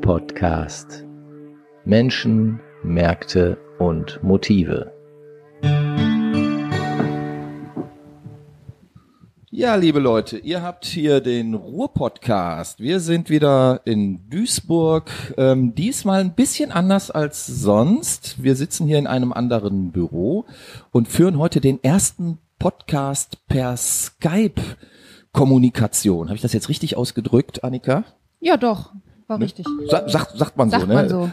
Ruhr-Podcast. Menschen, Märkte und Motive. Ja, liebe Leute, ihr habt hier den Ruhr-Podcast. Wir sind wieder in Duisburg. Ähm, diesmal ein bisschen anders als sonst. Wir sitzen hier in einem anderen Büro und führen heute den ersten Podcast per Skype-Kommunikation. Habe ich das jetzt richtig ausgedrückt, Annika? Ja, doch. War Ne? richtig. Sa sagt, sagt man Sagt so, ne? man so.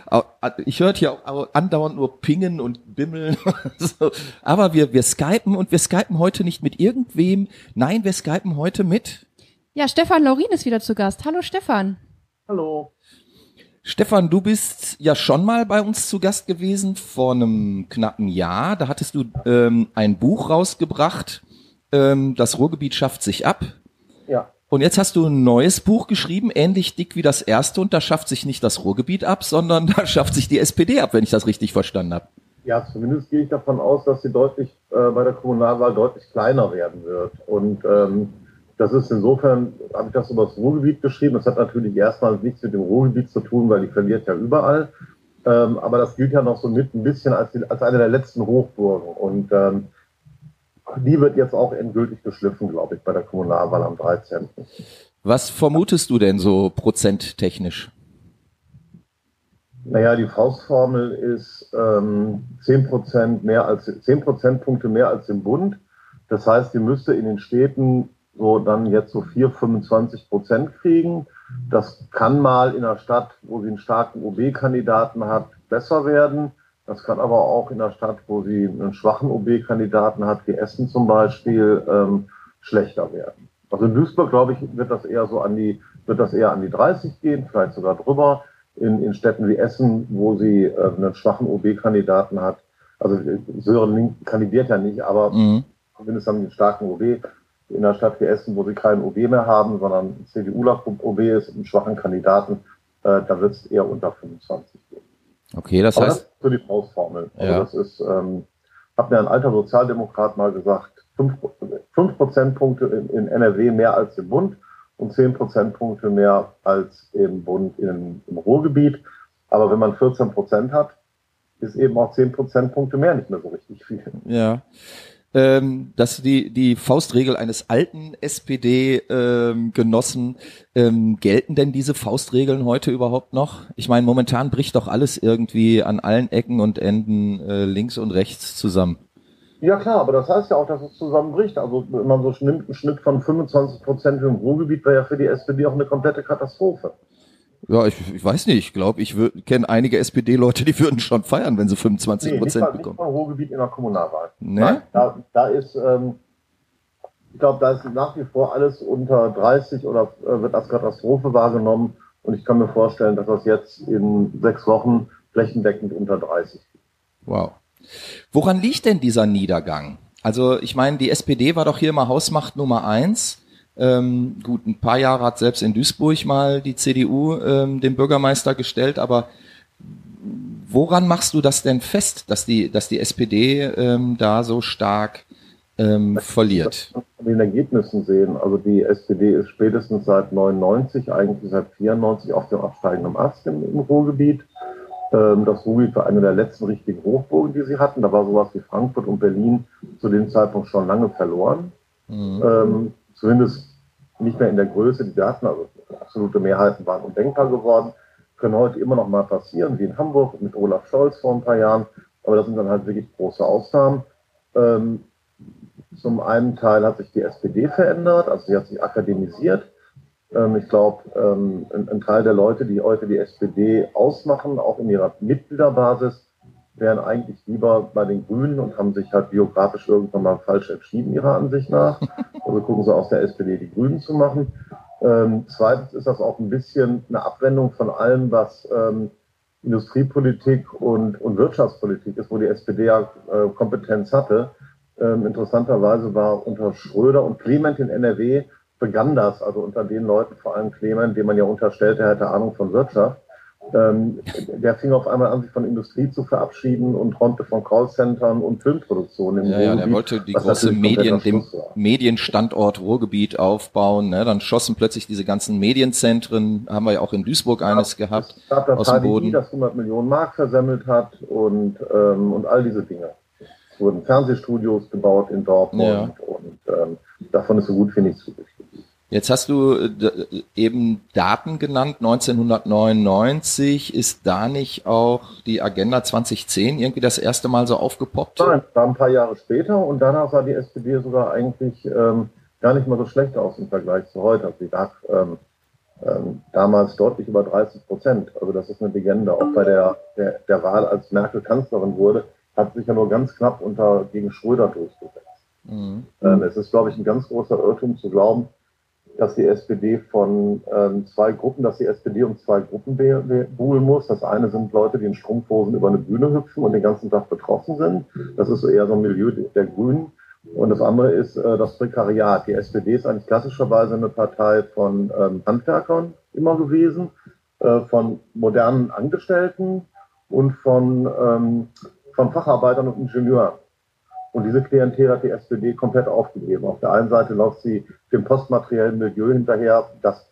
Ich hörte hier auch andauernd nur Pingen und Bimmeln. so. Aber wir, wir skypen und wir skypen heute nicht mit irgendwem. Nein, wir skypen heute mit Ja, Stefan Laurin ist wieder zu Gast. Hallo Stefan. Hallo. Stefan, du bist ja schon mal bei uns zu Gast gewesen vor einem knappen Jahr. Da hattest du ähm, ein Buch rausgebracht, ähm, Das Ruhrgebiet schafft sich ab. Ja, Und jetzt hast du ein neues Buch geschrieben, ähnlich dick wie das erste, und da schafft sich nicht das Ruhrgebiet ab, sondern da schafft sich die SPD ab, wenn ich das richtig verstanden habe. ja, zumindest gehe ich davon aus, dass sie deutlich äh, bei der Kommunalwahl deutlich kleiner werden wird. Und ähm, das ist insofern, habe ich das über das Ruhrgebiet geschrieben. Das hat natürlich erstmal nichts mit dem Ruhrgebiet zu tun, weil die verliert ja überall. Ähm, aber das gilt ja noch so mit ein bisschen als, die, als eine der letzten Hochburgen. Und ähm, die wird jetzt auch endgültig geschliffen, glaube ich, bei der Kommunalwahl am 13. Was vermutest du denn so prozenttechnisch? Naja, die Faustformel ist ähm, 10% mehr als 10 Prozentpunkte mehr als im Bund. Das heißt, die müsste in den Städten so dann jetzt so 4, 25 Prozent kriegen. Das kann mal in einer Stadt, wo sie einen starken OB-Kandidaten hat, besser werden. Das kann aber auch in einer Stadt, wo sie einen schwachen OB-Kandidaten hat, wie Essen zum Beispiel, ähm, schlechter werden. Also in Duisburg, glaube ich, wird das eher so an die, wird das eher an die 30 gehen, vielleicht sogar drüber. In, in Städten wie Essen, wo sie äh, einen schwachen OB-Kandidaten hat. Also Sören Link kandidiert ja nicht, aber Mhm. zumindest haben die einen starken OB. In einer Stadt wie Essen, wo sie keinen OB mehr haben, sondern CDU-OB ist, einen schwachen Kandidaten, äh, da wird es eher unter 25 gehen. Okay, das Aber heißt, das ist so die Faustformel. Also Ja. das ist, ähm, hat mir ein alter Sozialdemokrat mal gesagt, fünf, fünf Prozentpunkte in, in NRW mehr als im Bund und zehn Prozentpunkte mehr als im Bund in, im Ruhrgebiet. Aber wenn man 14 Prozent hat, ist eben auch zehn Prozentpunkte mehr nicht mehr so richtig viel. ja, ähm, dass die, die Faustregel eines alten SPD-Genossen, ähm, gelten denn diese Faustregeln heute überhaupt noch? Ich meine, momentan bricht doch alles irgendwie an allen Ecken und Enden äh, links und rechts zusammen. Ja klar, aber das heißt ja auch, dass es zusammenbricht. Also wenn man so nimmt, einen Schnitt von 25 Prozent im Ruhrgebiet wäre ja für die SPD auch eine komplette Katastrophe. Ja, ich, ich weiß nicht. Ich glaube, ich kenne einige SPD-Leute, die würden schon feiern, wenn sie 25 nicht, Prozent mal, nicht bekommen. mal Ruhrgebiet in der Kommunalwahl. Ne? Nein, da, da ist, ähm, ich glaube, da ist nach wie vor alles unter 30 oder äh, wird als Katastrophe wahrgenommen. Und ich kann mir vorstellen, dass das jetzt in sechs Wochen flächendeckend unter 30 ist. Wow. Woran liegt denn dieser Niedergang? Also ich meine, die SPD war doch hier mal Hausmacht Nummer eins. Ähm, gut, ein paar Jahre hat selbst in Duisburg mal die CDU ähm, den Bürgermeister gestellt, aber woran machst du das denn fest, dass die, dass die SPD ähm, da so stark ähm, verliert? an den Ergebnissen sehen. Also die SPD ist spätestens seit 99, eigentlich seit 94 auf dem absteigenden Ast im, im Ruhrgebiet. Ähm, das Ruhrgebiet war eine der letzten richtigen Hochburgen, die sie hatten. Da war sowas wie Frankfurt und Berlin zu dem Zeitpunkt schon lange verloren. Mhm. Ähm, zumindest nicht mehr in der Größe, die wir hatten. Also absolute Mehrheiten waren undenkbar geworden. Können heute immer noch mal passieren, wie in Hamburg mit Olaf Scholz vor ein paar Jahren. Aber das sind dann halt wirklich große Ausnahmen. Ähm, zum einen Teil hat sich die SPD verändert, also sie hat sich akademisiert. Ähm, ich glaube, ähm, ein, ein Teil der Leute, die heute die SPD ausmachen, auch in ihrer Mitgliederbasis, wären eigentlich lieber bei den Grünen und haben sich halt biografisch irgendwann mal falsch entschieden, ihrer Ansicht nach. Also gucken sie aus der SPD die Grünen zu machen. Ähm, zweitens ist das auch ein bisschen eine Abwendung von allem, was ähm, Industriepolitik und, und Wirtschaftspolitik ist, wo die SPD ja äh, Kompetenz hatte. Ähm, interessanterweise war unter Schröder und Clement in NRW begann das, also unter den Leuten, vor allem Clement, dem man ja unterstellt, er hätte Ahnung von Wirtschaft. Ähm, der fing auf einmal an, sich von Industrie zu verabschieden und träumte von Callcentern und Filmproduktionen im ja, Ruhrgebiet. Ja, der wollte die große Medien, den Medienstandort Ruhrgebiet aufbauen. Ne? Dann schossen plötzlich diese ganzen Medienzentren, haben wir ja auch in Duisburg eines ja, gehabt, es gab das aus dem Boden. das 100 Millionen Mark versemmelt hat und, ähm, und all diese Dinge. Es wurden Fernsehstudios gebaut in Dortmund ja. und ähm, davon ist so gut wie nichts übrig Jetzt hast du äh, eben Daten genannt. 1999 ist da nicht auch die Agenda 2010 irgendwie das erste Mal so aufgepoppt? Nein, war ein paar Jahre später und danach sah die SPD sogar eigentlich ähm, gar nicht mal so schlecht aus im Vergleich zu heute. Also sie lag ähm, ähm, damals deutlich über 30 Prozent. Also das ist eine Legende. Auch bei der, der, der Wahl, als Merkel Kanzlerin wurde, hat sich ja nur ganz knapp unter gegen Schröder durchgesetzt. Mhm. Ähm, es ist, glaube ich, ein ganz großer Irrtum zu glauben, dass die SPD von ähm, zwei Gruppen, dass die SPD um zwei Gruppen buhlen muss. Das eine sind Leute, die in Strumpfhosen über eine Bühne hüpfen und den ganzen Tag betroffen sind. Das ist so eher so ein Milieu der Grünen. Und das andere ist äh, das Prekariat. Die SPD ist eigentlich klassischerweise eine Partei von ähm, Handwerkern immer gewesen, äh, von modernen Angestellten und von, ähm, von Facharbeitern und Ingenieuren. Und diese Klientel hat die SPD komplett aufgegeben. Auf der einen Seite läuft sie dem postmateriellen Milieu hinterher, das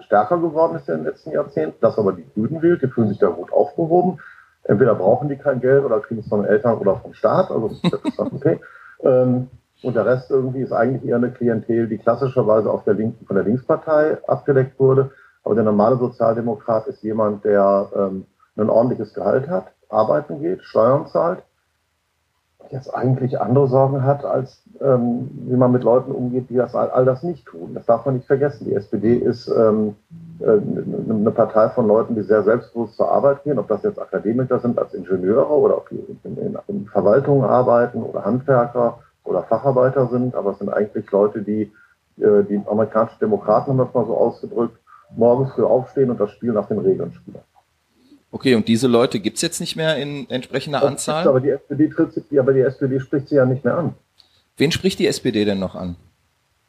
stärker geworden ist in den letzten Jahrzehnten, das aber die Grünen wählt, die fühlen sich da gut aufgehoben. Entweder brauchen die kein Geld oder kriegen es von Eltern oder vom Staat, also das ist okay. Ähm, und der Rest irgendwie ist eigentlich eher eine Klientel, die klassischerweise auf der Linken, von der Linkspartei abgedeckt wurde. Aber der normale Sozialdemokrat ist jemand, der ähm, ein ordentliches Gehalt hat, arbeiten geht, Steuern zahlt, jetzt eigentlich andere Sorgen hat, als ähm, wie man mit Leuten umgeht, die das all, all, das nicht tun. Das darf man nicht vergessen. Die SPD ist ähm, äh, eine Partei von Leuten, die sehr selbstbewusst zur Arbeit gehen, ob das jetzt Akademiker sind als Ingenieure oder ob die in, in, in Verwaltung arbeiten oder Handwerker oder Facharbeiter sind, aber es sind eigentlich Leute, die äh, die amerikanischen Demokraten haben das mal so ausgedrückt, morgens früh aufstehen und das Spiel nach den Regeln spielen. Okay, und diese Leute gibt's jetzt nicht mehr in entsprechender das Anzahl? Aber die SPD tritt aber die SPD spricht sie ja nicht mehr an. Wen spricht die SPD denn noch an?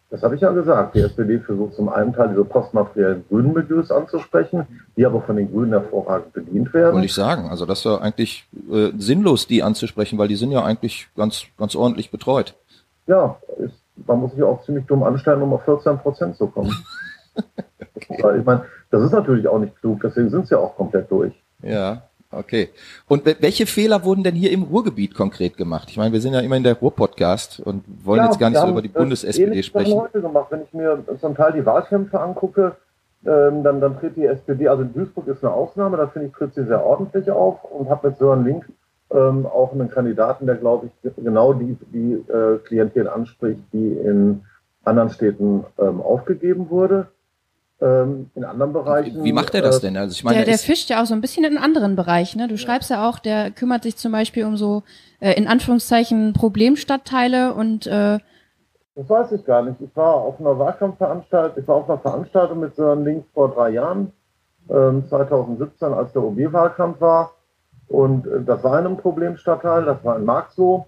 Das habe ich ja gesagt. Die SPD versucht zum einen Teil diese postmateriellen grünen Milieus anzusprechen, die aber von den Grünen hervorragend bedient werden. Wollte ich sagen. Also das ist ja eigentlich äh, sinnlos, die anzusprechen, weil die sind ja eigentlich ganz, ganz ordentlich betreut. Ja, ist, man muss sich auch ziemlich dumm anstellen, um auf 14 Prozent zu kommen. okay. Ich meine, das ist natürlich auch nicht klug, deswegen sind sie ja auch komplett durch. Ja, okay. Und welche Fehler wurden denn hier im Ruhrgebiet konkret gemacht? Ich meine, wir sind ja immer in der Ruhr-Podcast und wollen ja, jetzt gar nicht so über die Bundes-SPD sprechen. Heute gemacht. Wenn ich mir zum Teil die Wahlkämpfe angucke, ähm, dann, dann tritt die SPD, also Duisburg ist eine Ausnahme, da finde ich, tritt sie sehr ordentlich auf und habe mit Sören Link ähm, auch einen Kandidaten, der, glaube ich, genau die, die äh, Klientel anspricht, die in anderen Städten ähm, aufgegeben wurde ähm, in anderen Bereichen. Wie macht er das äh, denn? Also ich meine, der, der fischt ja auch so ein bisschen in anderen Bereichen. Ne? Du ja. schreibst ja auch, der kümmert sich zum Beispiel um so äh, in Anführungszeichen Problemstadtteile und äh, das weiß ich gar nicht. Ich war auf einer Wahlkampfveranstaltung, ich war auf einer Veranstaltung mit Sören Links vor drei Jahren, ähm, 2017, als der OB-Wahlkampf war. Und äh, das war in einem Problemstadtteil, das war in Marxloh.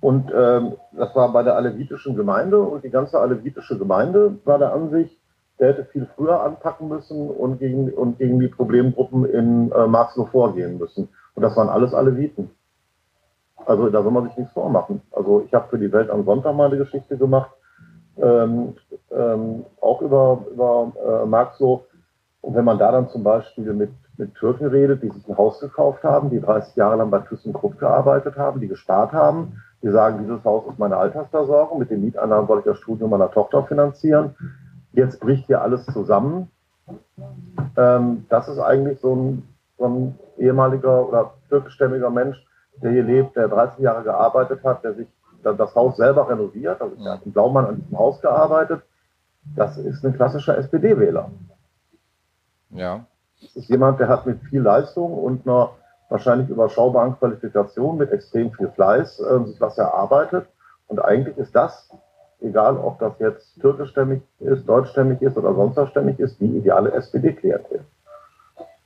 Und ähm, das war bei der alevitischen Gemeinde und die ganze alevitische Gemeinde war der Ansicht, der hätte viel früher anpacken müssen und gegen, und gegen die Problemgruppen in äh, Marxloh vorgehen müssen. Und das waren alles Aleviten. Also da soll man sich nichts vormachen. Also ich habe für die Welt am Sonntag mal eine Geschichte gemacht, ähm, ähm, auch über, über äh, Marxloh. Und wenn man da dann zum Beispiel mit, mit Türken redet, die sich ein Haus gekauft haben, die 30 Jahre lang bei ThyssenKrupp gearbeitet haben, die gespart haben, die sagen, dieses Haus ist meine Altersversorgung, mit den Mieteinnahmen soll ich das Studium meiner Tochter finanzieren jetzt bricht hier alles zusammen. Ähm, das ist eigentlich so ein, so ein ehemaliger oder türkischstämmiger Mensch, der hier lebt, der 30 Jahre gearbeitet hat, der sich das Haus selber renoviert, also der hat in Blaumann an diesem Haus gearbeitet. Das ist ein klassischer SPD-Wähler. Ja. Das ist jemand, der hat mit viel Leistung und einer wahrscheinlich überschaubaren Qualifikation, mit extrem viel Fleiß, äh, sich was erarbeitet. Und eigentlich ist das egal ob das jetzt türkischstämmig ist, deutschstämmig ist oder sonststämmig ist, die ideale SPD-Klientel.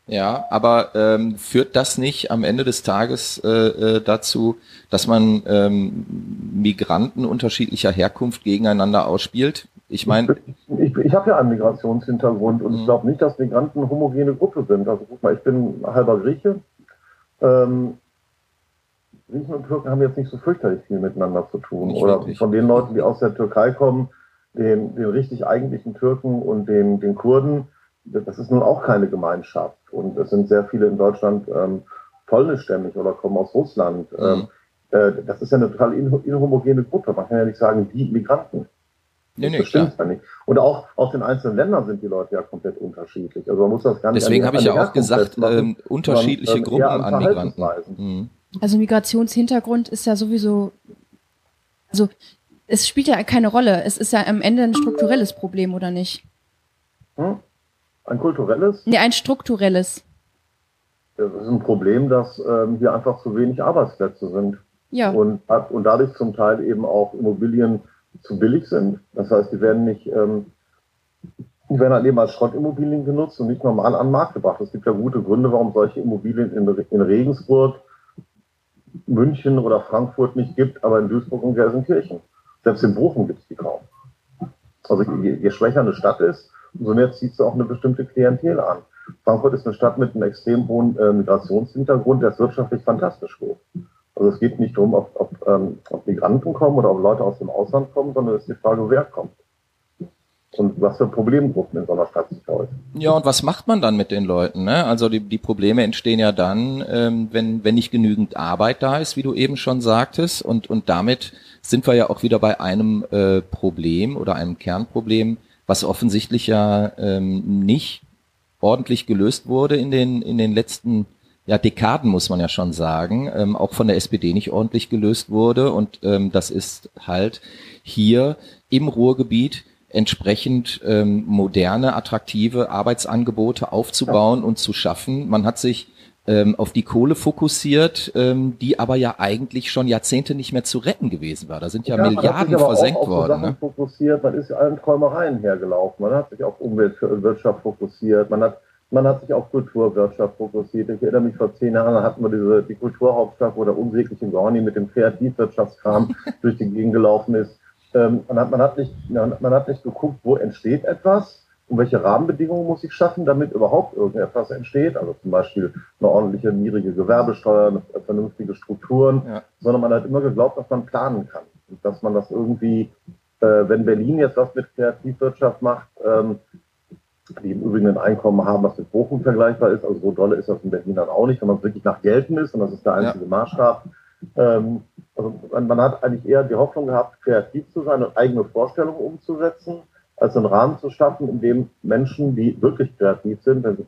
Ja, aber ähm, führt das nicht am Ende des Tages äh, äh, dazu, dass man ähm, Migranten unterschiedlicher Herkunft gegeneinander ausspielt? Ich meine, ich, ich, ich habe ja einen Migrationshintergrund und Mhm. ich glaube nicht, dass Migranten eine homogene Gruppe sind. Also guck mal, ich bin halber Grieche. Ähm, Griechen und Türken haben jetzt nicht so fürchterlich viel miteinander zu tun. Nicht Oder wirklich. von den Leuten, die aus der Türkei kommen, den, den richtig eigentlichen Türken und den, den Kurden, das ist nun auch keine Gemeinschaft. Und es sind sehr viele in Deutschland ähm, polnischstämmig oder kommen aus Russland. Mhm. Ähm, äh, das ist ja eine total in- inhomogene Gruppe. Man kann ja nicht sagen, die Migranten. Nee, nee, das stimmt ja nicht. Und auch aus den einzelnen Ländern sind die Leute ja komplett unterschiedlich. Also man muss das gar nicht Deswegen habe ich ja auch gesagt, ähm, unterschiedliche sondern, ähm, Gruppen an an Migranten. Mhm. Also Migrationshintergrund ist ja sowieso, also es spielt ja keine Rolle. Es ist ja am Ende ein strukturelles Problem, oder nicht? Hm? Ein kulturelles, Nee, ein strukturelles. das ist ein Problem, dass ähm, hier einfach zu wenig Arbeitsplätze sind. Ja. Und, und dadurch zum Teil eben auch Immobilien zu billig sind. Das heißt, die werden nicht, ähm, die werden halt eben als Schrottimmobilien genutzt und nicht normal an den Markt gebracht. Es gibt ja gute Gründe, warum solche Immobilien in, in Regensburg, München oder Frankfurt nicht gibt, aber in Duisburg und Gelsenkirchen. Selbst in Bochum gibt es die kaum. Also je, je schwächer eine Stadt ist, umso mehr zieht sie auch eine bestimmte Klientel an. Frankfurt ist eine Stadt mit einem extrem hohen äh, Migrationshintergrund, der ist wirtschaftlich fantastisch hoch. Also es geht nicht darum, ob, ob, ähm, ob Migranten kommen oder ob Leute aus dem Ausland kommen, sondern es ist die Frage, wer kommt. Und was für Problemgruppen in so einer Stadt sich häufen. Ja, und was macht man dann mit den Leuten? Ne? Also die, die Probleme entstehen ja dann, ähm, wenn, wenn nicht genügend Arbeit da ist, wie du eben schon sagtest. Und, und damit sind wir ja auch wieder bei einem äh, Problem oder einem Kernproblem, was offensichtlich ja ähm, nicht ordentlich gelöst wurde in den, in den letzten ja, Dekaden, muss man ja schon sagen, ähm, auch von der SPD nicht ordentlich gelöst wurde. Und ähm, das ist halt hier im Ruhrgebiet entsprechend ähm, moderne, attraktive Arbeitsangebote aufzubauen und zu schaffen. Man hat sich ähm, auf die Kohle fokussiert, ähm, die aber ja eigentlich schon Jahrzehnte nicht mehr zu retten gewesen war. Da sind ja, man hat sich Milliarden aber auch versenkt auf so worden. Sachen Ne? fokussiert, man ist ja allen Träumereien hergelaufen. Man hat sich auf Umwelt und Wirtschaft fokussiert, man hat, man hat sich auf Kulturwirtschaft fokussiert. Ich erinnere mich, vor zehn Jahren hatten wir diese, die Kulturhauptstadt, wo der unsägliche Gorni mit dem Kreativwirtschaftskram durch die Gegend gelaufen ist. Ähm, man, hat, man, hat nicht, man hat nicht geguckt, wo entsteht etwas und welche Rahmenbedingungen muss ich schaffen, damit überhaupt irgendetwas entsteht. Also zum Beispiel eine ordentliche, niedrige Gewerbesteuer, eine, vernünftige Strukturen, Ja. sondern man hat immer geglaubt, dass man planen kann. Und dass man das irgendwie, äh, wenn Berlin jetzt was mit Kreativwirtschaft macht, ähm, die im Übrigen ein Einkommen haben, was mit Bochum vergleichbar ist, also so dolle ist das in Berlin dann auch nicht, wenn man wirklich nach Geld misst und das ist der einzige Maßstab. Ähm, also man, man hat eigentlich eher die Hoffnung gehabt, kreativ zu sein und eigene Vorstellungen umzusetzen, als einen Rahmen zu schaffen, in dem Menschen, die wirklich kreativ sind, wenn sie,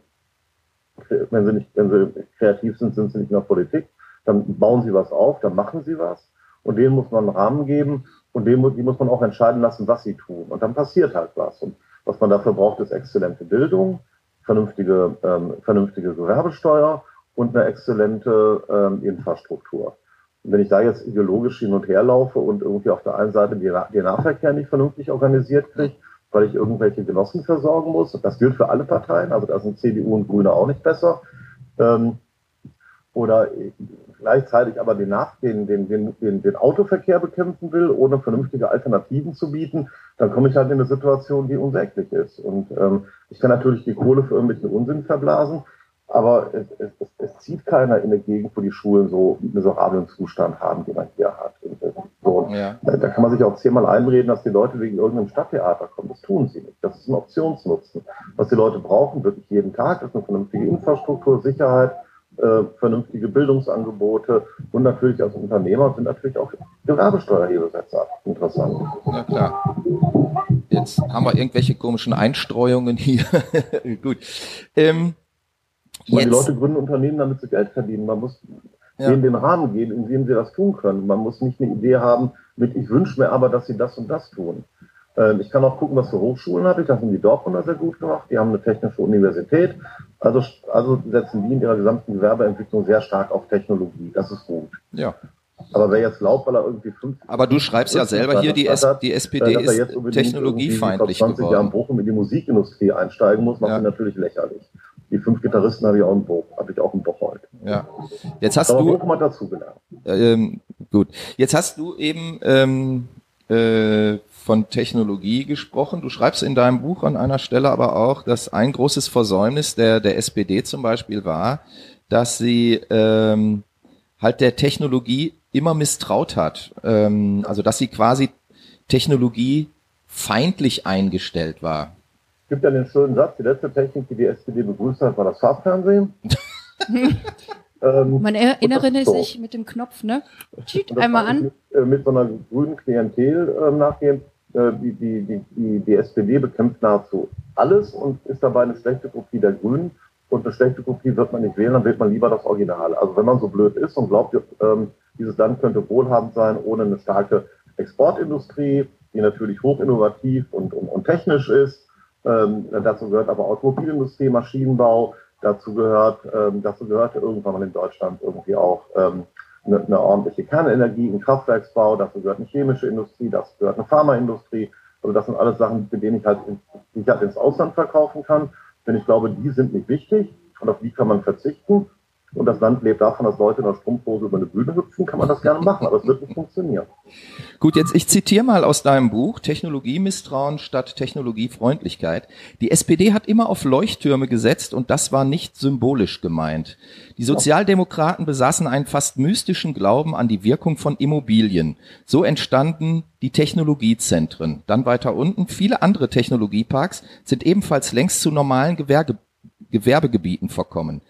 wenn sie nicht, wenn sie kreativ sind, sind sie nicht der Politik, dann bauen sie was auf, dann machen sie was und denen muss man einen Rahmen geben und dem, die muss man auch entscheiden lassen, was sie tun. Und dann passiert halt was. Und was man dafür braucht, ist exzellente Bildung, vernünftige, ähm, vernünftige Gewerbesteuer und eine exzellente ähm, Infrastruktur. Und wenn ich da jetzt ideologisch hin und her laufe und irgendwie auf der einen Seite den Nahverkehr nicht vernünftig organisiert kriege, weil ich irgendwelche Genossen versorgen muss, das gilt für alle Parteien, also da sind CDU und Grüne auch nicht besser, ähm, oder gleichzeitig aber den, Nach den, den, den, den, den Autoverkehr bekämpfen will, ohne vernünftige Alternativen zu bieten, dann komme ich halt in eine Situation, die unsäglich ist. Und ähm, ich kann natürlich die Kohle für irgendwelchen Unsinn verblasen, aber es, es, es, es zieht keiner in eine Gegend, wo die Schulen so einen miserablen Zustand haben, den man hier hat. Und, äh, so, Ja. da, da kann man sich auch zehnmal einreden, dass die Leute wegen irgendeinem Stadttheater kommen. Das tun sie nicht. Das ist ein Optionsnutzen. Was die Leute brauchen, wirklich jeden Tag, ist eine vernünftige Infrastruktur, Sicherheit, äh, vernünftige Bildungsangebote und natürlich als Unternehmer sind natürlich auch Gewerbesteuerhebelsätze interessant. Ja, klar. Jetzt haben wir irgendwelche komischen Einstreuungen hier. Gut. Ähm, Ich meine, die Leute gründen Unternehmen, damit sie Geld verdienen. Man muss Ja. denen den Rahmen geben, in dem sie das tun können. Man muss nicht eine Idee haben mit, ich wünsche mir aber, dass sie das und das tun. Ähm, ich kann auch gucken, was für Hochschulen habe ich. Das haben die Dortmunder sehr gut gemacht. Die haben eine technische Universität. Also, also setzen die in ihrer gesamten Gewerbeentwicklung sehr stark auf Technologie. Das ist gut. ja. Aber wer jetzt glaubt, weil er irgendwie fünf Aber du schreibst ja selber hier, die, S die SPD dass ist technologiefeindlich vor 20 Jahren geworden. Bochum in die Musikindustrie einsteigen muss, macht Ja. ihn natürlich lächerlich. Die fünf Gitarristen habe ich auch in Bochum, habe ich auch in Bocholt. Ja. Jetzt hast Aber du, hat dazugelernt. ähm, gut. Jetzt hast du eben ähm, äh, von Technologie gesprochen. Du schreibst in deinem Buch an einer Stelle aber auch, dass ein großes Versäumnis der, der SPD zum Beispiel war, dass sie ähm, halt der Technologie immer misstraut hat. Ähm, also dass sie quasi Technologie feindlich eingestellt war. Es gibt ja den schönen Satz, die letzte Technik, die die SPD begrüßt hat, war das Farbfernsehen. ähm, Man erinnere so. sich mit dem Knopf, ne? Cheat, einmal an. Mit, äh, mit, so einer grünen Klientel äh, nachgehen. Äh, die, die, die, die, die SPD bekämpft nahezu alles und ist dabei eine schlechte Kopie der Grünen. Und eine schlechte Kopie wird man nicht wählen, dann wählt man lieber das Original. Also wenn man so blöd ist und glaubt, ähm, dieses Land könnte wohlhabend sein ohne eine starke Exportindustrie, die natürlich hochinnovativ und, und, und technisch ist. Ähm, dazu gehört aber Automobilindustrie, Maschinenbau. Dazu gehört, ähm, dazu gehörte irgendwann mal in Deutschland irgendwie auch ähm, eine, eine ordentliche Kernenergie, ein Kraftwerksbau. Dazu gehört eine chemische Industrie, dazu gehört eine Pharmaindustrie. Also das sind alles Sachen, mit denen ich halt, in, die ich halt ins Ausland verkaufen kann. Denn ich glaube, die sind nicht wichtig und auf die kann man verzichten und das Land lebt davon, dass Leute in der Strumpfhose über eine Bühne hüpfen, kann man das gerne machen, aber es wird nicht funktionieren. Gut, jetzt ich zitiere mal aus deinem Buch Technologiemisstrauen statt Technologiefreundlichkeit. Die SPD hat immer auf Leuchttürme gesetzt und das war nicht symbolisch gemeint. Die Sozialdemokraten besaßen einen fast mystischen Glauben an die Wirkung von Immobilien. So entstanden die Technologiezentren. Dann weiter unten, viele andere Technologieparks sind ebenfalls längst zu normalen Gewerbe Gewerbegebieten verkommen.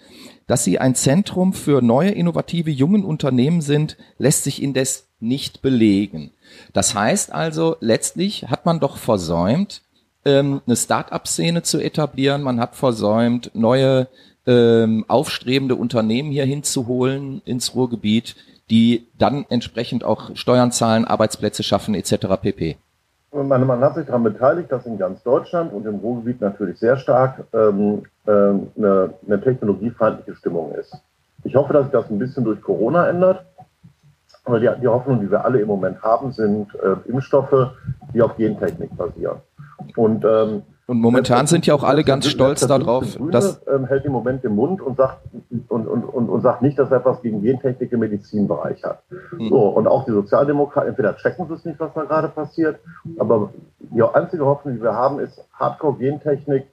Dass sie ein Zentrum für neue, innovative, jungen Unternehmen sind, lässt sich indes nicht belegen. Das heißt also, letztlich hat man doch versäumt, ähm, eine Start-up-Szene zu etablieren. Man hat versäumt, neue ähm, aufstrebende Unternehmen hier hinzuholen ins Ruhrgebiet, die dann entsprechend auch Steuern zahlen, Arbeitsplätze schaffen etc. pp. Man, man, hat sich daran beteiligt, dass in ganz Deutschland und im Ruhrgebiet natürlich sehr stark ähm, äh, eine, eine technologiefeindliche Stimmung ist. Ich hoffe, dass sich das ein bisschen durch Corona ändert. Aber die, die Hoffnung, die wir alle im Moment haben, sind äh, Impfstoffe, die auf Gentechnik basieren. Und ähm, und momentan sind ja auch alle ganz stolz darauf, dass ähm, hält im Moment den Mund und sagt und, und, und, und sagt nicht, dass er etwas gegen Gentechnik im Medizinbereich hat. Mhm. So und auch die Sozialdemokraten entweder checken sie es nicht, was da gerade passiert, aber die einzige Hoffnung, die wir haben, ist Hardcore-Gentechnik,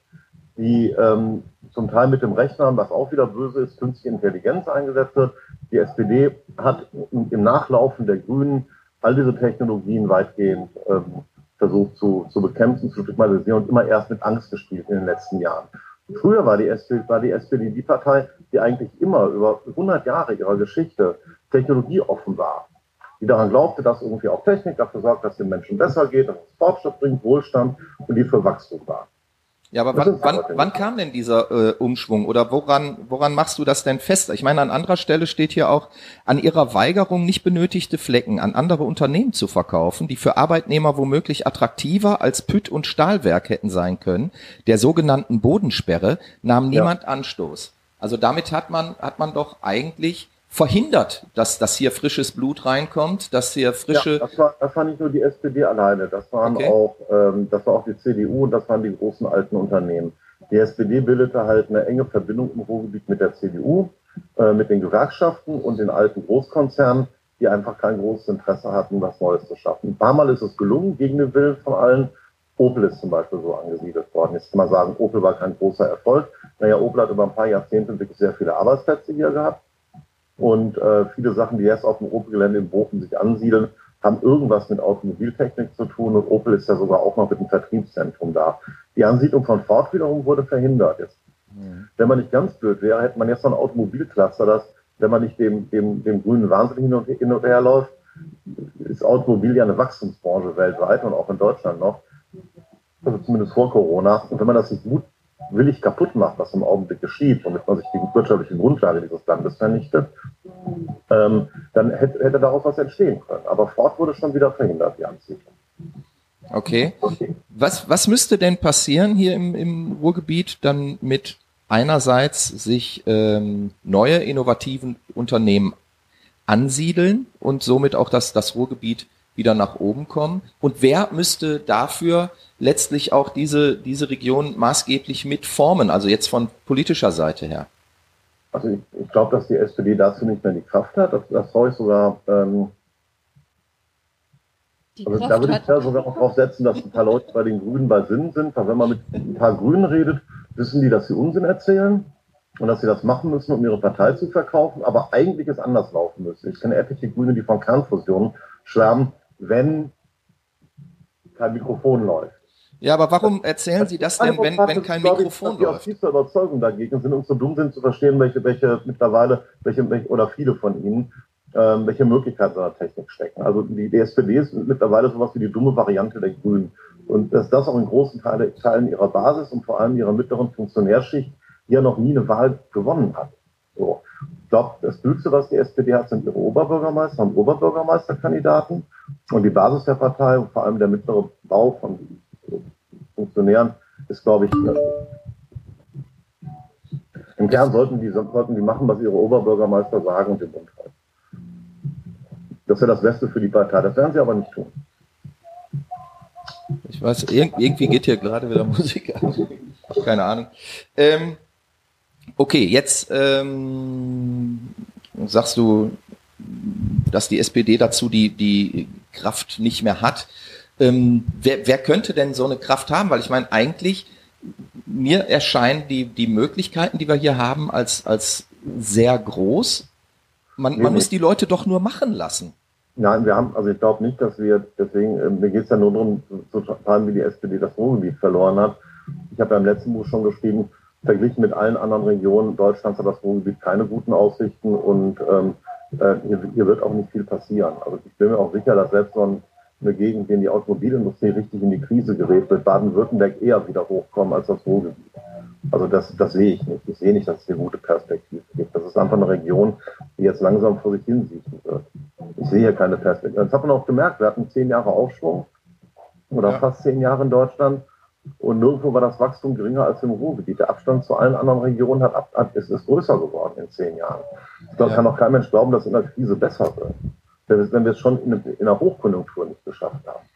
die ähm, zum Teil mit dem Rechner, was auch wieder böse ist, künstliche Intelligenz eingesetzt wird. Die SPD hat im Nachlaufen der Grünen all diese Technologien weitgehend ähm, versucht zu, zu bekämpfen, zu stigmatisieren und immer erst mit Angst gespielt in den letzten Jahren. Früher war die, SPD, war die SPD die Partei, die eigentlich immer über 100 Jahre ihrer Geschichte technologieoffen war. Die daran glaubte, dass irgendwie auch Technik dafür sorgt, dass den Menschen besser geht, dass es Fortschritt bringt, Wohlstand und die für Wachstum war. Ja, aber wann, wann, wann kam denn dieser äh, Umschwung oder woran, woran machst du das denn fest? Ich meine, an anderer Stelle steht hier auch, an ihrer Weigerung nicht benötigte Flecken an andere Unternehmen zu verkaufen, die für Arbeitnehmer womöglich attraktiver als Pütt und Stahlwerk hätten sein können, der sogenannten Bodensperre, nahm niemand ja. Anstoß. Also damit hat man, hat man doch eigentlich verhindert, dass, dass hier frisches Blut reinkommt, dass hier frische. Ja, das, war, das war nicht nur die SPD alleine, das waren okay. auch, ähm, das war auch die CDU und das waren die großen alten Unternehmen. Die SPD bildete halt eine enge Verbindung im Ruhrgebiet mit der CDU, äh, mit den Gewerkschaften und den alten Großkonzernen, die einfach kein großes Interesse hatten, was Neues zu schaffen. Ein paar Mal ist es gelungen, gegen den Willen von allen. Opel ist zum Beispiel so angesiedelt worden. Jetzt kann man sagen, Opel war kein großer Erfolg. Naja, Opel hat über ein paar Jahrzehnte wirklich sehr viele Arbeitsplätze hier gehabt und äh, viele Sachen, die jetzt auf dem Opel-Gelände in Bochum sich ansiedeln, haben irgendwas mit Automobiltechnik zu tun. Und Opel ist ja sogar auch noch mit einem Vertriebszentrum da. Die Ansiedlung von Ford wiederum wurde verhindert. Jetzt, mhm. Wenn man nicht ganz blöd wäre, hätte man jetzt so ein Automobilcluster, das, wenn man nicht dem, dem, dem grünen Wahnsinn hin und, hin und her läuft, ist Automobil ja eine Wachstumsbranche weltweit und auch in Deutschland noch. Also zumindest vor Corona. Und wenn man das nicht gut willig kaputt macht, was im Augenblick geschieht, womit man sich die wirtschaftliche Grundlage dieses Landes vernichtet, ähm, dann hätte, hätte daraus was entstehen können. Aber Ford wurde schon wieder verhindert, die Ansiedlung. Okay. okay. Was, was müsste denn passieren hier im, im Ruhrgebiet dann mit einerseits sich ähm, neue innovativen Unternehmen ansiedeln und somit auch das, das Ruhrgebiet wieder nach oben kommen? Und wer müsste dafür letztlich auch diese, diese Region maßgeblich mitformen, also jetzt von politischer Seite her? Also ich, ich glaube, dass die SPD dazu nicht mehr die Kraft hat. Das, das traue ich sogar ähm, Die also da würde ich ja sogar auch drauf setzen, dass ein paar Leute bei den Grünen bei Sinn sind, weil wenn man mit ein paar Grünen redet, wissen die, dass sie Unsinn erzählen und dass sie das machen müssen, um ihre Partei zu verkaufen, aber eigentlich es anders laufen müsste. Ich kenne etliche Grüne, die von Kernfusionen schwärmen, wenn kein Mikrofon läuft. Ja, aber warum erzählen Sie das denn, wenn, wenn kein Mikrofon ich, läuft? Die aus tiefer Überzeugung dagegen sind und so dumm sind zu verstehen, welche, welche mittlerweile, welche, welche oder viele von ihnen, ähm, welche Möglichkeiten in der Technik stecken. Also die, die SPD ist mittlerweile sowas wie die dumme Variante der Grünen. Und dass das auch in großen Teile, Teilen ihrer Basis und vor allem ihrer mittleren Funktionärschicht, ja noch nie eine Wahl gewonnen hat. So. Ich glaube, das Höchste, was die SPD hat, sind ihre Oberbürgermeister und Oberbürgermeisterkandidaten. Und die Basis der Partei und vor allem der mittlere Bau von Funktionären ist, glaube ich, äh, im Kern sollten die, sollten die machen, was ihre Oberbürgermeister sagen und den Bund halten. Das wäre das Beste für die Partei. Das werden sie aber nicht tun. Ich weiß, irgendwie geht hier gerade wieder Musik an. Keine Ahnung. Ähm, okay, jetzt ähm, sagst du, dass die SPD dazu die, die Kraft nicht mehr hat. Ähm, wer, wer könnte denn so eine Kraft haben? Weil ich meine, eigentlich, mir erscheinen die, die Möglichkeiten, die wir hier haben, als, als sehr groß. Man, man muss die Leute doch nur machen lassen. Nein, wir haben, also ich glaube nicht, dass wir, deswegen, äh, mir geht es ja nur darum, zu schreiben, wie die SPD das Ruhrgebiet verloren hat. Ich habe ja im letzten Buch schon geschrieben, verglichen mit allen anderen Regionen Deutschlands hat das Ruhrgebiet keine guten Aussichten und ähm, äh, hier, hier wird auch nicht viel passieren. Also ich bin mir auch sicher, dass selbst so ein eine Gegend, in die Automobilindustrie richtig in die Krise gerät, wird Baden-Württemberg eher wieder hochkommen als das Ruhrgebiet. Also das, das sehe ich nicht. Ich sehe nicht, dass es hier gute Perspektive gibt. Das ist einfach eine Region, die jetzt langsam vor sich hin siechen wird. Ich sehe hier keine Perspektive. Das hat man auch gemerkt. Wir hatten zehn Jahre Aufschwung oder ja. fast zehn Jahre in Deutschland. Und nirgendwo war das Wachstum geringer als im Ruhrgebiet. Der Abstand zu allen anderen Regionen hat, hat ist, ist größer geworden in zehn Jahren. Da ja. kann auch kein Mensch glauben, dass in der Krise besser wird wenn wir es schon in, in einer Hochkonjunktur nicht geschafft haben.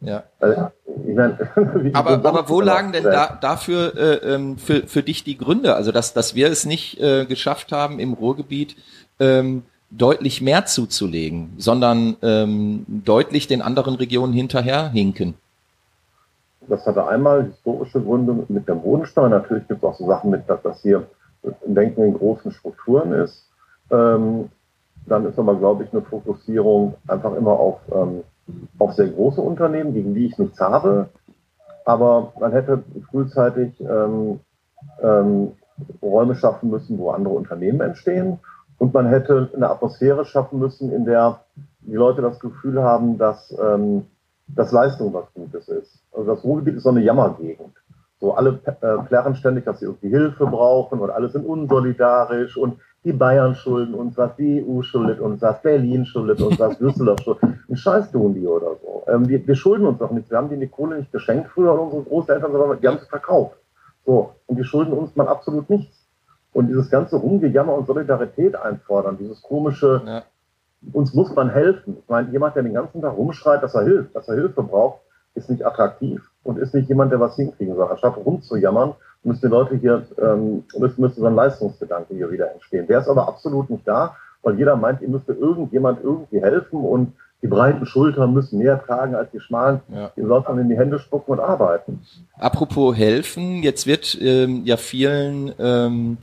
Ja. Also, ich mein, aber, aber wo lagen denn da, dafür äh, ähm, für, für dich die Gründe? Also dass, dass wir es nicht äh, geschafft haben, im Ruhrgebiet ähm, deutlich mehr zuzulegen, sondern ähm, deutlich den anderen Regionen hinterherhinken. Das hatte einmal historische Gründe mit der Bodensteuer. Natürlich gibt es auch so Sachen mit, dass das hier Denken in großen Strukturen ist. Ähm, dann ist aber, glaube ich, eine Fokussierung einfach immer auf, ähm, auf sehr große Unternehmen, gegen die ich nichts habe. Aber man hätte frühzeitig ähm, ähm, Räume schaffen müssen, wo andere Unternehmen entstehen. Und man hätte eine Atmosphäre schaffen müssen, in der die Leute das Gefühl haben, dass, ähm, dass Leistung was Gutes ist. Also das Ruhrgebiet ist so eine Jammergegend. So alle äh, plärren ständig, dass sie irgendwie Hilfe brauchen und alle sind unsolidarisch und die Bayern schulden uns was, die EU schuldet uns was, Berlin schuldet uns was, Düsseldorf schuldet. Ein Scheiß tun die oder so. Ähm, wir, wir, schulden uns doch nichts. Wir haben denen die Kohle nicht geschenkt früher unsere Großeltern, sondern die haben sie verkauft. So. Und die schulden uns mal absolut nichts. Und dieses ganze Rumgejammer und Solidarität einfordern, dieses komische, ja. uns muss man helfen. Ich meine, jemand, der den ganzen Tag rumschreit, dass er hilft, dass er Hilfe braucht, ist nicht attraktiv und ist nicht jemand, der was hinkriegen soll. Anstatt rumzujammern, müssen die Leute hier, ähm, müsste, müsste so ein Leistungsgedanke hier wieder entstehen. Der ist aber absolut nicht da, weil jeder meint, ihm müsste irgendjemand irgendwie helfen und die breiten Schultern müssen mehr tragen als die schmalen. Ja. Die sollte man in die Hände spucken und arbeiten. Apropos helfen, jetzt wird ähm, ja vielen ähm,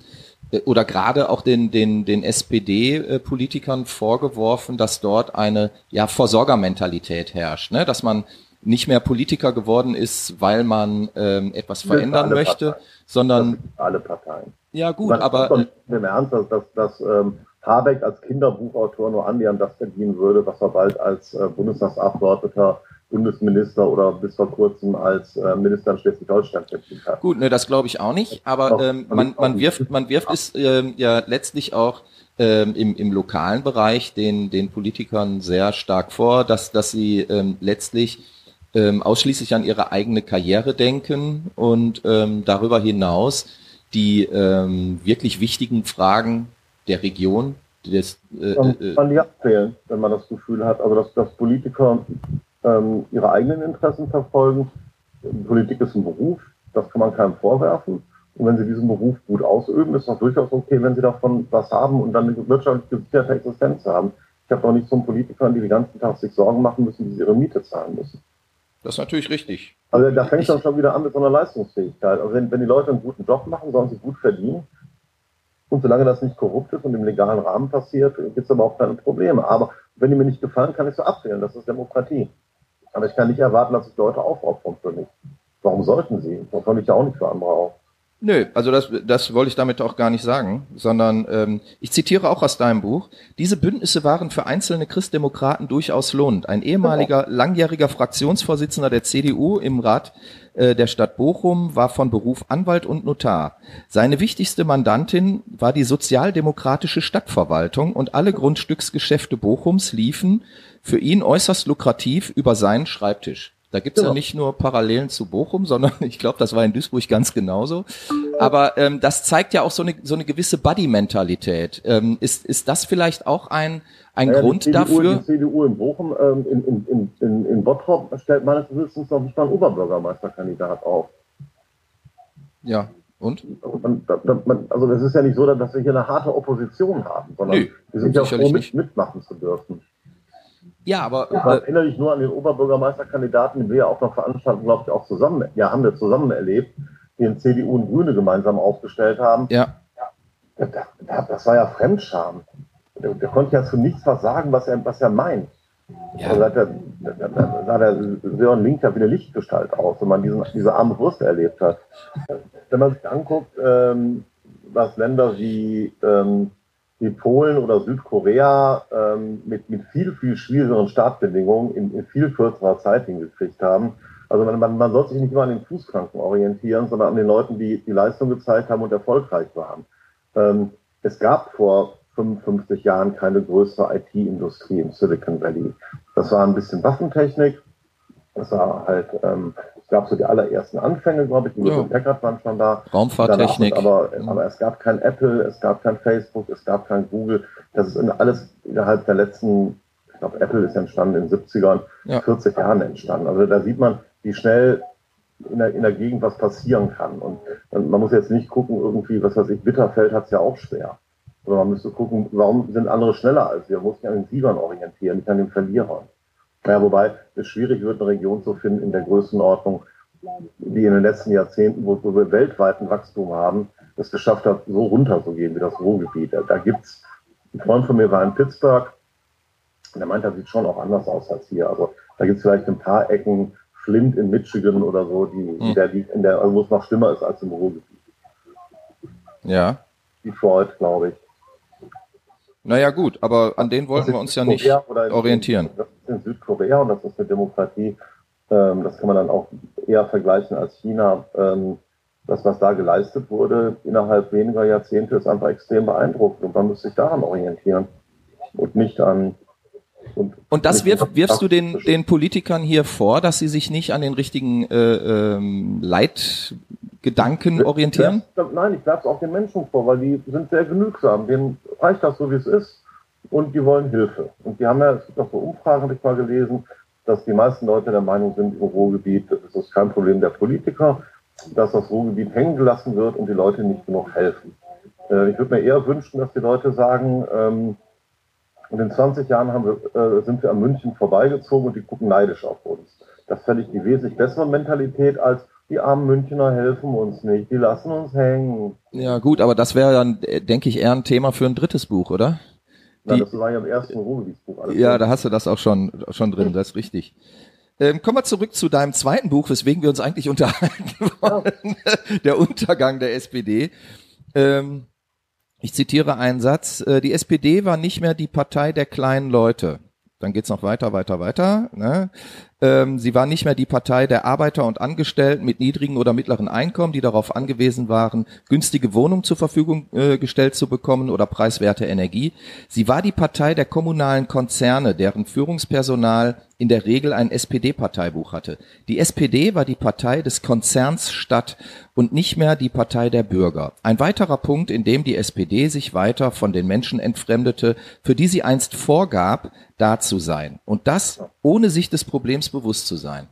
oder gerade auch den, den, den SPD-Politikern vorgeworfen, dass dort eine ja, Versorgermentalität herrscht, ne? dass man nicht mehr Politiker geworden ist, weil man ähm, etwas verändern möchte, Parteien. sondern alle Parteien. Ja gut, man aber schon im Ernst, dass, dass, dass ähm, Habeck als Kinderbuchautor nur annähernd das verdienen würde, was er bald als äh, Bundestagsabgeordneter Bundesminister oder bis vor kurzem als äh, Minister in Schleswig-Holstein verdient hat. Gut, ne, das glaube ich auch nicht, aber ähm, man, man wirft, man wirft es ähm, ja letztlich auch ähm, im, im lokalen Bereich den, den Politikern sehr stark vor, dass, dass sie ähm, letztlich ähm, ausschließlich an ihre eigene Karriere denken und ähm, darüber hinaus die ähm, wirklich wichtigen Fragen der Region des, äh, äh, man die abwählen, wenn man das Gefühl hat, also dass, dass Politiker ähm, ihre eigenen Interessen verfolgen. Politik ist ein Beruf, das kann man keinem vorwerfen. Und wenn sie diesen Beruf gut ausüben, ist es auch durchaus okay, wenn sie davon was haben und dann eine wirtschaftlich gesicherte Existenz haben. Ich habe auch nicht so einen Politiker, die den ganzen Tag sich Sorgen machen müssen, wie sie ihre Miete zahlen müssen. Das ist natürlich richtig. Also da fängt es dann schon wieder an mit so einer Leistungsfähigkeit. Also wenn, wenn die Leute einen guten Job machen, sollen sie gut verdienen. Und solange das nicht korrupt ist und im legalen Rahmen passiert, gibt es aber auch keine Probleme. Aber wenn die mir nicht gefallen, kann ich so abwählen. Das ist Demokratie. Aber ich kann nicht erwarten, dass sich Leute aufopfern für mich. Warum sollten sie? Das soll ich ja auch nicht für andere auf. Nö, also das, das wollte ich damit auch gar nicht sagen, sondern ähm, ich zitiere auch aus deinem Buch, diese Bündnisse waren für einzelne Christdemokraten durchaus lohnend. Ein ehemaliger langjähriger Fraktionsvorsitzender der CDU im Rat äh, der Stadt Bochum war von Beruf Anwalt und Notar. Seine wichtigste Mandantin war die sozialdemokratische Stadtverwaltung und alle Grundstücksgeschäfte Bochums liefen für ihn äußerst lukrativ über seinen Schreibtisch. Da gibt's genau. ja nicht nur Parallelen zu Bochum, sondern ich glaube, das war in Duisburg ganz genauso. Aber ähm, das zeigt ja auch so eine, so eine gewisse Buddy-Mentalität. Ähm, ist, ist das vielleicht auch ein, ein ja, Grund die CDU, dafür? Die CDU in Bochum, ähm, in, in, in, in Bottrop stellt meines Wissens noch nicht mal einen Oberbürgermeisterkandidat auf. Ja, und? Man, man, also es ist ja nicht so, dass wir hier eine harte Opposition haben, sondern Nö, wir sind ja froh, mit, mitmachen zu dürfen. Ja, aber. Ich äh, erinnere dich nur an den Oberbürgermeisterkandidaten, den wir ja auch noch veranstalten, glaube ich, auch zusammen, ja, haben wir zusammen erlebt, den CDU und Grüne gemeinsam aufgestellt haben. Ja. Das war ja Fremdscham. Der, der konnte ja zu nichts was sagen, was er, was er meint. Ja. Also da, da, da sah der Sören Link ja wie eine Lichtgestalt aus, wenn man diesen, diese arme Wurst erlebt hat. Wenn man sich anguckt, ähm, was Länder wie ähm, wie Polen oder Südkorea ähm, mit, mit viel, viel schwierigeren Startbedingungen in, in viel kürzerer Zeit hingekriegt haben. Also man, man, man sollte sich nicht nur an den Fußkranken orientieren, sondern an den Leuten, die die Leistung gezeigt haben und erfolgreich waren. Ähm, es gab vor 55 Jahren keine größere IT-Industrie im Silicon Valley. Das war ein bisschen Waffentechnik, das war halt ähm, gab so die allerersten Anfänge, glaube ich, die ja. Packard waren schon da. Raumfahrttechnik. Aber, aber es gab kein Apple, es gab kein Facebook, es gab kein Google. Das ist alles innerhalb der letzten, ich glaube, Apple ist entstanden in den 70ern, ja. 40 Jahren entstanden. Also da sieht man, wie schnell in der, in der Gegend was passieren kann. Und, und man muss jetzt nicht gucken, irgendwie, was weiß ich, Bitterfeld hat es ja auch schwer. Sondern man müsste gucken, warum sind andere schneller als wir? Man muss sich an den Siegern orientieren, nicht an den Verlierern. Ja, wobei es schwierig wird, eine Region zu finden in der Größenordnung, wie in den letzten Jahrzehnten, wo, wir weltweiten Wachstum haben, es geschafft hat, so runterzugehen wie das Ruhrgebiet. Da, da gibt's, ein Freund von mir war in Pittsburgh, der meint, das sieht schon auch anders aus als hier. Also da gibt's vielleicht ein paar Ecken, Flint in Michigan oder so, die, die hm. der liegt in der, also wo es noch schlimmer ist als im Ruhrgebiet. Ja. Detroit, glaube ich. Naja gut, aber an denen wollten wir uns ja nicht orientieren. Das in Südkorea und das ist eine Demokratie. Ähm, das kann man dann auch eher vergleichen als China. Ähm, das, was da geleistet wurde, innerhalb weniger Jahrzehnte, ist einfach extrem beeindruckend. Und man muss sich daran orientieren und nicht an und, und das wirf, wirfst du den, den Politikern hier vor, dass sie sich nicht an den richtigen äh, ähm, Leit, Gedanken orientieren? Nein, ich glaube es auch den Menschen vor, weil die sind sehr genügsam. Denen reicht das so, wie es ist und die wollen Hilfe. Und die haben ja, es gibt auch so Umfragen, habe ich mal gelesen, dass die meisten Leute der Meinung sind, im Ruhrgebiet, ist kein Problem der Politiker, dass das Ruhrgebiet hängen gelassen wird und die Leute nicht genug helfen. Äh, ich würde mir eher wünschen, dass die Leute sagen, ähm, und in 20 Jahren haben wir, äh, sind wir an München vorbeigezogen und die gucken neidisch auf uns. Das fände ich die wesentlich bessere Mentalität als, die armen Münchner helfen uns nicht, die lassen uns hängen. Ja gut, aber das wäre dann, äh, denke ich, eher ein Thema für ein drittes Buch, oder? Ja, das war ja im ersten Ruhrgebietsbuch. Ja, da hast du das auch schon, schon drin, das ist richtig. Ähm, kommen wir zurück zu deinem zweiten Buch, weswegen wir uns eigentlich unterhalten wollen. Ja. Der Untergang der SPD. Ähm, ich zitiere einen Satz. Äh, die SPD war nicht mehr die Partei der kleinen Leute. Dann geht's noch weiter, weiter, weiter. Ne? Ähm, sie war nicht mehr die Partei der Arbeiter und Angestellten mit niedrigen oder mittleren Einkommen, die darauf angewiesen waren, günstige Wohnungen zur Verfügung äh, gestellt zu bekommen oder preiswerte Energie. Sie war die Partei der kommunalen Konzerne, deren Führungspersonal in der Regel ein SPD-Parteibuch hatte. Die SPD war die Partei des Konzerns Stadt und nicht mehr die Partei der Bürger. Ein weiterer Punkt, in dem die SPD sich weiter von den Menschen entfremdete, für die sie einst vorgab, da zu sein. Und das ohne sich des Problems bewusst zu sein.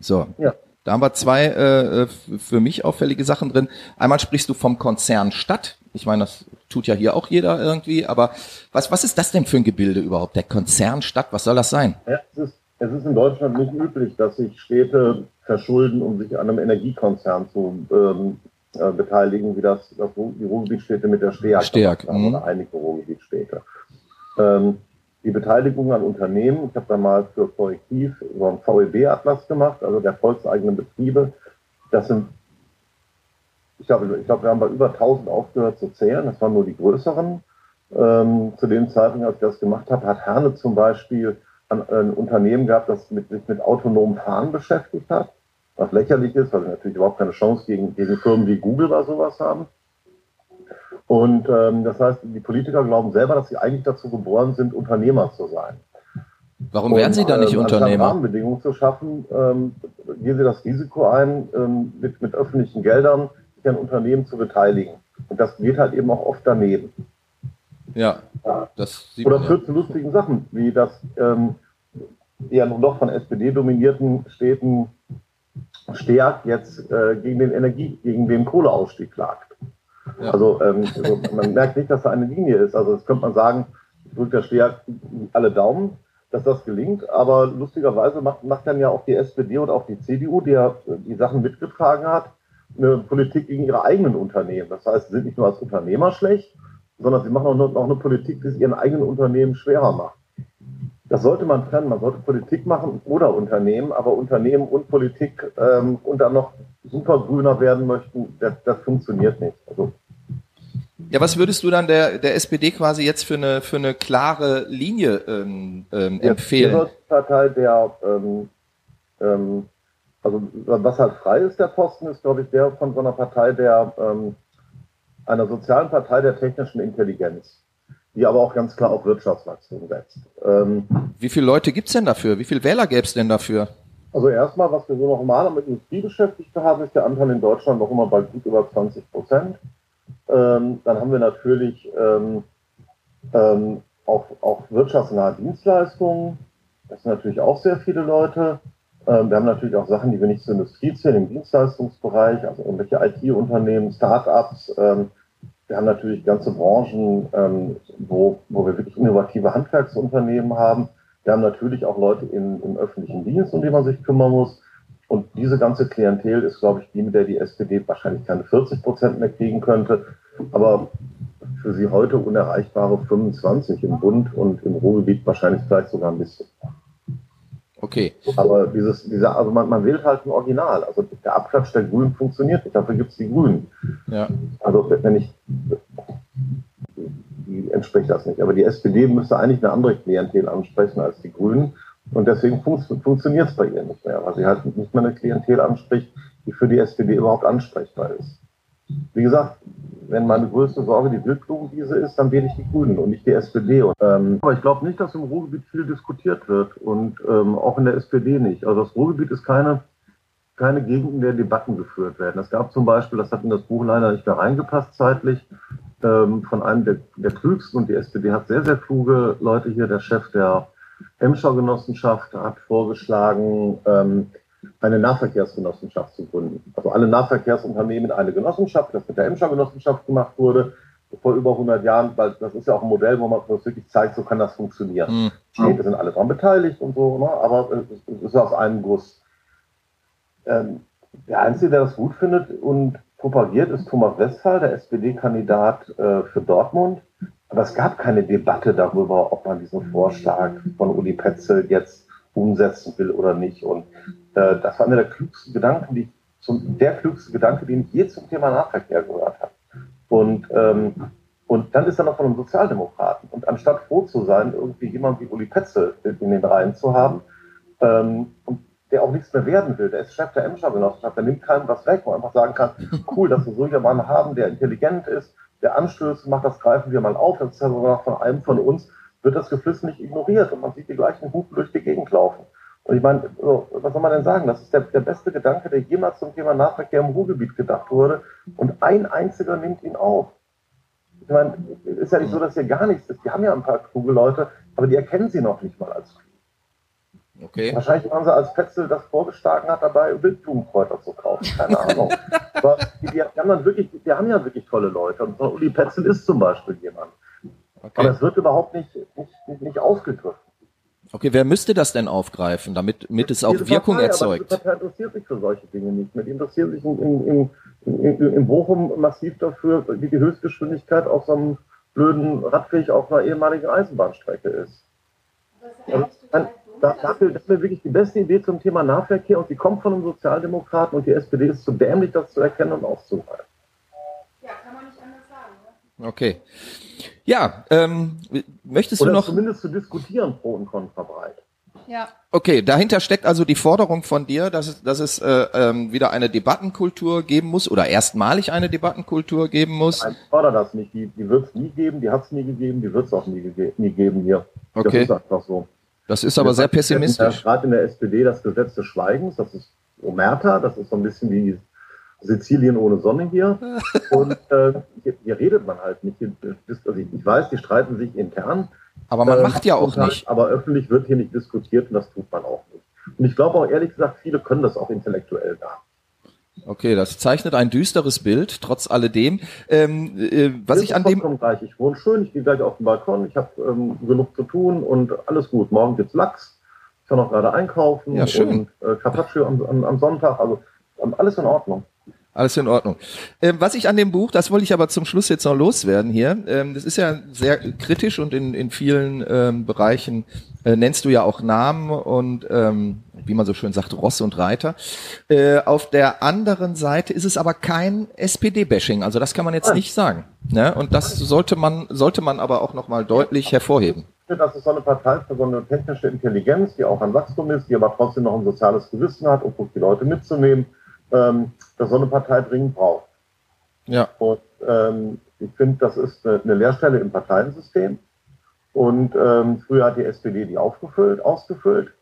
So. Ja. Da haben wir zwei äh, für mich auffällige Sachen drin. Einmal sprichst du vom Konzern Stadt. Ich meine, das tut ja hier auch jeder irgendwie. Aber was, was ist das denn für ein Gebilde überhaupt? Der Konzern Stadt, was soll das sein? Ja, es, ist, es ist in Deutschland nicht üblich, dass sich Städte verschulden, um sich an einem Energiekonzern zu ähm, äh, beteiligen, wie das, das die Ruhrgebietstädte mit der STEAG, STEAG haben, mhm. oder einige Ruhrgebietstädte. Ähm, die Beteiligung an Unternehmen, ich habe da mal für Korrektiv so einen VEB-Atlas gemacht, also der volkseigenen Betriebe. Das sind, ich glaube, ich glaub, wir haben bei über 1000 aufgehört zu zählen, das waren nur die größeren. Ähm, zu dem Zeitpunkt, als ich das gemacht habe, hat Herne zum Beispiel ein, ein Unternehmen gehabt, das mit, sich mit autonomem Fahren beschäftigt hat, was lächerlich ist, weil sie natürlich überhaupt keine Chance gegen, gegen Firmen wie Google oder sowas haben. Und ähm, das heißt, die Politiker glauben selber, dass sie eigentlich dazu geboren sind, Unternehmer zu sein. Warum um, werden sie dann nicht ähm, Unternehmer? Rahmenbedingungen zu schaffen, ähm, gehen sie das Risiko ein, ähm, mit, mit öffentlichen Geldern sich an Unternehmen zu beteiligen. Und das geht halt eben auch oft daneben. Ja, das sieht Oder führt ja. zu lustigen Sachen, wie das ähm, eher noch von SPD dominierten Städten Steag jetzt äh, gegen den Energie, gegen den Kohleausstieg klagt. Ja. Also, ähm, also, man merkt nicht, dass da eine Linie ist. Also das könnte man sagen, drückt der Steag alle Daumen, dass das gelingt. Aber lustigerweise macht, macht dann ja auch die SPD und auch die CDU, die ja die Sachen mitgetragen hat, eine Politik gegen ihre eigenen Unternehmen. Das heißt, sie sind nicht nur als Unternehmer schlecht, sondern sie machen auch noch eine Politik, die es ihren eigenen Unternehmen schwerer macht. Das sollte man trennen. Man sollte Politik machen oder Unternehmen, aber Unternehmen und Politik ähm, und dann noch super grüner werden möchten, das, das funktioniert nicht. Also, ja, was würdest du dann der, der SPD quasi jetzt für eine, für eine klare Linie ähm, ähm, empfehlen? Die Partei der, ähm, ähm, also was halt frei ist, der Posten, ist, glaube ich, der von so einer Partei der, ähm, einer sozialen Partei der technischen Intelligenz die aber auch ganz klar auf Wirtschaftswachstum setzt. Ähm, Wie viele Leute gibt's denn dafür? Wie viele Wähler gäbe es denn dafür? Also erstmal, was wir so normal mit Industriebeschäftigten haben, ist der Anteil in Deutschland noch immer bei gut über 20 Prozent. Ähm, dann haben wir natürlich ähm, ähm, auch, auch wirtschaftsnahe Dienstleistungen. Das sind natürlich auch sehr viele Leute. Ähm, wir haben natürlich auch Sachen, die wir nicht zur Industrie zählen, im Dienstleistungsbereich, also irgendwelche IT-Unternehmen, Start-ups, ähm, wir haben natürlich ganze Branchen, ähm, wo, wo wir wirklich innovative Handwerksunternehmen haben. Wir haben natürlich auch Leute in, im öffentlichen Dienst, um die man sich kümmern muss. Und diese ganze Klientel ist, glaube ich, die, mit der die SPD wahrscheinlich keine 40 Prozent mehr kriegen könnte. Aber für sie heute unerreichbare 25 im Bund und im Ruhrgebiet wahrscheinlich vielleicht sogar ein bisschen. Okay. Aber dieses, dieser, also man, man wählt halt ein Original. Also der Abklatsch der Grünen funktioniert nicht. Dafür gibt es die Grünen. Ja. Also wenn ich entspricht das nicht. Aber die SPD müsste eigentlich eine andere Klientel ansprechen als die Grünen. Und deswegen fun funktioniert es bei ihr nicht mehr, weil sie halt nicht mehr eine Klientel anspricht, die für die SPD überhaupt ansprechbar ist. Wie gesagt, wenn meine größte Sorge die Wildblumenwiese ist, dann wähle ich die Grünen und nicht die SPD. Und, ähm, aber ich glaube nicht, dass im Ruhrgebiet viel diskutiert wird und ähm, auch in der SPD nicht. Also das Ruhrgebiet ist keine, keine Gegend, in der Debatten geführt werden. Es gab zum Beispiel, das hat in das Buch leider nicht mehr reingepasst zeitlich, von einem der, der klügsten und die SPD hat sehr, sehr kluge Leute hier, der Chef der Emscher Genossenschaft hat vorgeschlagen, ähm, eine Nahverkehrsgenossenschaft zu gründen. Also alle Nahverkehrsunternehmen in eine Genossenschaft, das mit der Emscher Genossenschaft gemacht wurde, vor über 100 Jahren, weil das ist ja auch ein Modell, wo man wirklich zeigt, so kann das funktionieren. Mhm. Städte sind alle daran beteiligt und so, ne? aber es ist aus einem Guss. Ähm, der Einzige, der das gut findet und propagiert, ist Thomas Westphal, der SPD-Kandidat äh, für Dortmund. Aber es gab keine Debatte darüber, ob man diesen Vorschlag von Uli Petzel jetzt umsetzen will oder nicht. Und äh, das war einer der klügsten Gedanken, die zum, der klügste Gedanke, den ich je zum Thema Nahverkehr gehört habe. Und, ähm, und dann ist er noch von einem Sozialdemokraten. Und anstatt froh zu sein, irgendwie jemand wie Uli Petzel in den Reihen zu haben, ähm, und der auch nichts mehr werden will, der ist Chef der Emscher Genossenschaft, der nimmt keinem was weg, wo man einfach sagen kann, cool, dass wir so jemanden haben, der intelligent ist, der Anstöße macht, das greifen wir mal auf, das ist ja sogar von einem von uns, wird das Geflüss nicht ignoriert und man sieht die gleichen Hupen durch die Gegend laufen. Und ich meine, was soll man denn sagen? Das ist der, der beste Gedanke, der jemals zum Thema Nahverkehr im Ruhrgebiet gedacht wurde. Und ein einziger nimmt ihn auf. Ich meine, ist ja nicht so, dass hier gar nichts ist. Die haben ja ein paar kluge Leute, aber die erkennen sie noch nicht mal als klug. Okay. Wahrscheinlich waren sie, als Petzel das vorgeschlagen hat, dabei Wildblumenkräuter zu kaufen. Keine Ahnung. Aber die, die, haben dann wirklich, die haben ja wirklich tolle Leute. Und Uli Petzel ist zum Beispiel jemand. Aber Okay. es wird überhaupt nicht, nicht, nicht, nicht aufgegriffen. okay, wer müsste das denn aufgreifen, damit, damit es auch Diese Wirkung Partei, erzeugt? Aber die Partei interessiert sich für solche Dinge nicht. mehr. Die interessiert sich in, in, in, in, in Bochum massiv dafür, wie die Höchstgeschwindigkeit auf so einem blöden Radweg auf einer ehemaligen Eisenbahnstrecke ist. Also, dann- da- dafür, das wäre wirklich die beste Idee zum Thema Nahverkehr und die kommt von einem Sozialdemokraten und die SPD ist zu dämlich, das zu erkennen und aufzugreifen. Okay. Ja, ähm, möchtest du Oder noch? zumindest zu diskutieren, pro und contra breit. Ja. Okay, dahinter steckt also die Forderung von dir, dass es, dass es äh, ähm, wieder eine Debattenkultur geben muss oder erstmalig eine Debattenkultur geben muss. Nein, ich fordere das nicht. Die, die wird es nie geben, die hat es nie gegeben, die wird es auch nie, nie geben hier. Okay. Das ist einfach so. Das ist aber sehr pessimistisch. Gerade in der SPD das Gesetz des Schweigens, das ist Omerta, das ist so ein bisschen wie Sizilien ohne Sonne hier. Und äh, hier, hier redet man halt nicht. Hier, also ich, ich weiß, die streiten sich intern. Aber man äh, macht ja auch nicht. Aber öffentlich wird hier nicht diskutiert und das tut man auch nicht. Und ich glaube auch ehrlich gesagt, viele können das auch intellektuell gar. Okay, das zeichnet ein düsteres Bild, trotz alledem. Ähm, äh, was ich an dem, gleich. Ich wohne schön, ich gehe gleich auf den Balkon, ich habe ähm, genug zu tun und alles gut. Morgen gibt's Lachs. Ich kann auch gerade einkaufen Ja, schön. und äh, Carpaccio am, am, am Sonntag. Also ähm, alles in Ordnung. Alles in Ordnung. Ähm, was ich an dem Buch, das wollte ich aber zum Schluss jetzt noch loswerden hier. Ähm, das ist ja sehr kritisch und in, in vielen ähm, Bereichen äh, nennst du ja auch Namen und ähm, wie man so schön sagt, Rosse und Reiter. Äh, auf der anderen Seite ist es aber kein SPD-Bashing. Also das kann man jetzt nicht sagen. Ne? Und das sollte man, sollte man aber auch nochmal deutlich hervorheben. Das ist so eine Partei für so eine technische Intelligenz, die auch ein Wachstum ist, die aber trotzdem noch ein soziales Gewissen hat versucht, die Leute mitzunehmen, ähm, dass so eine Partei dringend braucht. Ja. Und ähm, ich finde, das ist eine, Leerstelle im Parteiensystem. Und ähm, früher hat die SPD die aufgefüllt, ausgefüllt.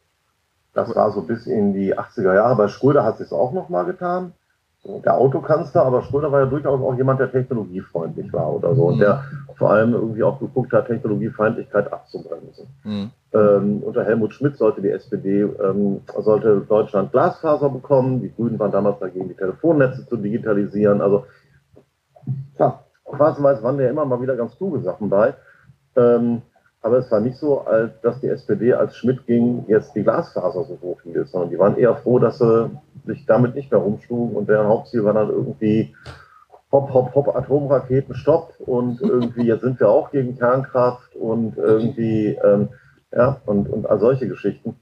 Das war so bis in die 80er Jahre. Bei Schröder hat sie es auch noch mal getan. Der Autokanzler, aber Schröder war ja durchaus auch jemand, der technologiefreundlich war oder so. Und der vor allem irgendwie auch geguckt hat, Technologiefeindlichkeit abzubremsen. Mhm. Ähm, unter Helmut Schmidt sollte die SPD, ähm, sollte Deutschland Glasfaser bekommen. Die Grünen waren damals dagegen, die Telefonnetze zu digitalisieren. Also, ja, quasi waren ja immer mal wieder ganz kluge Sachen bei. Ähm, aber es war nicht so, dass die SPD als Schmidt ging, jetzt die Glasfaser so hoch hielt, sondern die waren eher froh, dass sie sich damit nicht mehr rumschlugen und deren Hauptziel war dann irgendwie hopp, hopp, hopp, Atomraketen, stopp und irgendwie jetzt sind wir auch gegen Kernkraft und irgendwie, ähm, ja, und, und all solche Geschichten.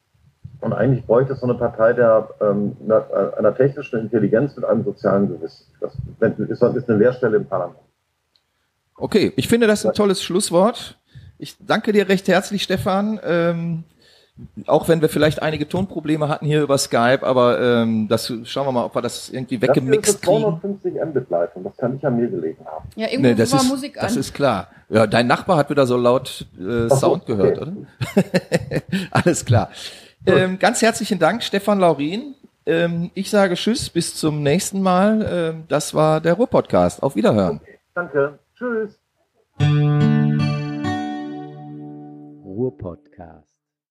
Und eigentlich bräuchte es so eine Partei der ähm, einer, einer technischen Intelligenz mit einem sozialen Gewissen. Das ist, ist eine Leerstelle im Parlament. Okay, ich finde das ein tolles Schlusswort. Ich danke dir recht herzlich, Stefan. Ähm, auch wenn wir vielleicht einige Tonprobleme hatten hier über Skype, aber ähm, das schauen wir mal, ob wir das irgendwie Das hier ist weggemixt kriegen. 250 Mbit-Leitung, das kann nicht an mir gelegen haben. Ja, irgendwo Nee, das war ist, Musik an. das ist klar. Ja, dein Nachbar hat wieder so laut äh, Ach Sound gehört, okay. oder? Alles klar. Ähm, ganz herzlichen Dank, Stefan Laurin. Ähm, ich sage Tschüss, bis zum nächsten Mal. Ähm, das war der Ruhr-Podcast. Auf Wiederhören. Danke. Tschüss. Ruhr-Podcast.